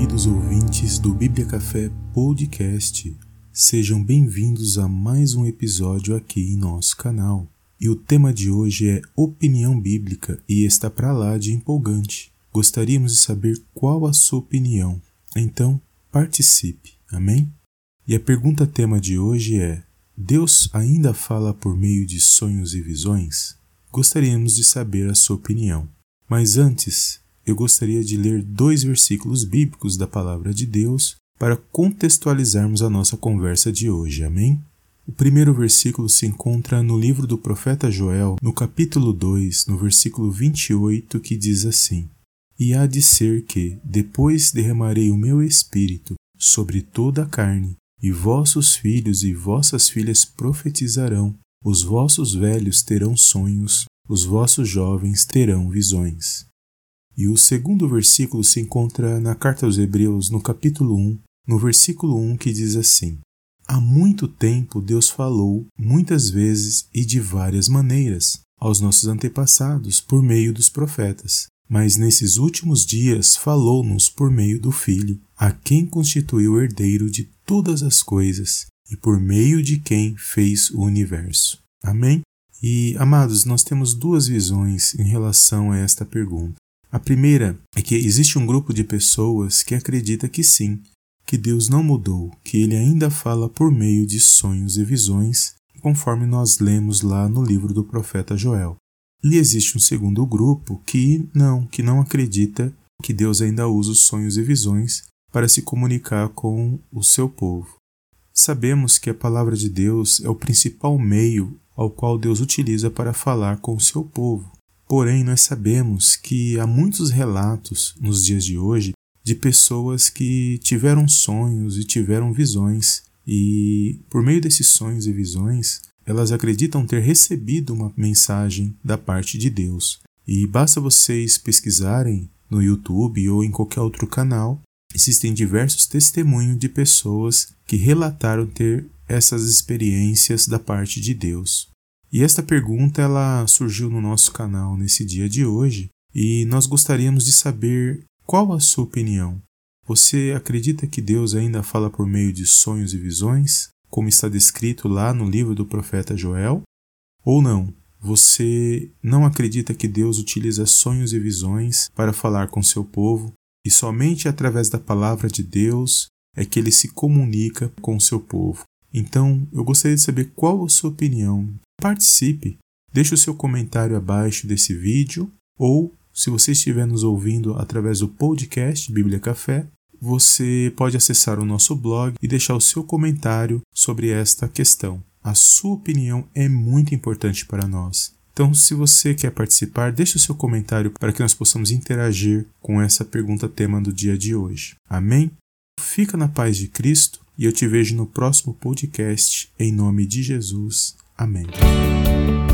queridos ouvintes do Bíblia Café Podcast. Sejam bem-vindos a mais um episódio aqui em nosso canal. E o tema de hoje é opinião bíblica e está para lá de empolgante. Gostaríamos de saber qual a sua opinião. Então, participe. Amém? E a pergunta tema de hoje é: Deus ainda fala por meio de sonhos e visões? Gostaríamos de saber a sua opinião. Mas antes, eu gostaria de ler dois versículos bíblicos da Palavra de Deus para contextualizarmos a nossa conversa de hoje. Amém? O primeiro versículo se encontra no livro do profeta Joel, no capítulo 2, no versículo 28, que diz assim: E há de ser que, depois derramarei o meu espírito sobre toda a carne, e vossos filhos e vossas filhas profetizarão, os vossos velhos terão sonhos, os vossos jovens terão visões. E o segundo versículo se encontra na carta aos Hebreus, no capítulo 1, no versículo 1, que diz assim: Há muito tempo Deus falou, muitas vezes e de várias maneiras, aos nossos antepassados por meio dos profetas. Mas nesses últimos dias falou-nos por meio do Filho, a quem constituiu herdeiro de todas as coisas e por meio de quem fez o universo. Amém? E, amados, nós temos duas visões em relação a esta pergunta. A primeira é que existe um grupo de pessoas que acredita que sim, que Deus não mudou, que ele ainda fala por meio de sonhos e visões, conforme nós lemos lá no livro do profeta Joel. E existe um segundo grupo que não, que não acredita que Deus ainda usa os sonhos e visões para se comunicar com o seu povo. Sabemos que a palavra de Deus é o principal meio ao qual Deus utiliza para falar com o seu povo. Porém, nós sabemos que há muitos relatos nos dias de hoje de pessoas que tiveram sonhos e tiveram visões, e por meio desses sonhos e visões, elas acreditam ter recebido uma mensagem da parte de Deus. E basta vocês pesquisarem no YouTube ou em qualquer outro canal, existem diversos testemunhos de pessoas que relataram ter essas experiências da parte de Deus. E esta pergunta ela surgiu no nosso canal nesse dia de hoje e nós gostaríamos de saber qual a sua opinião. Você acredita que Deus ainda fala por meio de sonhos e visões, como está descrito lá no livro do profeta Joel? Ou não? Você não acredita que Deus utiliza sonhos e visões para falar com seu povo e somente através da palavra de Deus é que ele se comunica com seu povo? Então, eu gostaria de saber qual a sua opinião Participe! Deixe o seu comentário abaixo desse vídeo ou, se você estiver nos ouvindo através do podcast Bíblia Café, você pode acessar o nosso blog e deixar o seu comentário sobre esta questão. A sua opinião é muito importante para nós. Então, se você quer participar, deixe o seu comentário para que nós possamos interagir com essa pergunta tema do dia de hoje. Amém? Fica na paz de Cristo e eu te vejo no próximo podcast em nome de Jesus. Amém.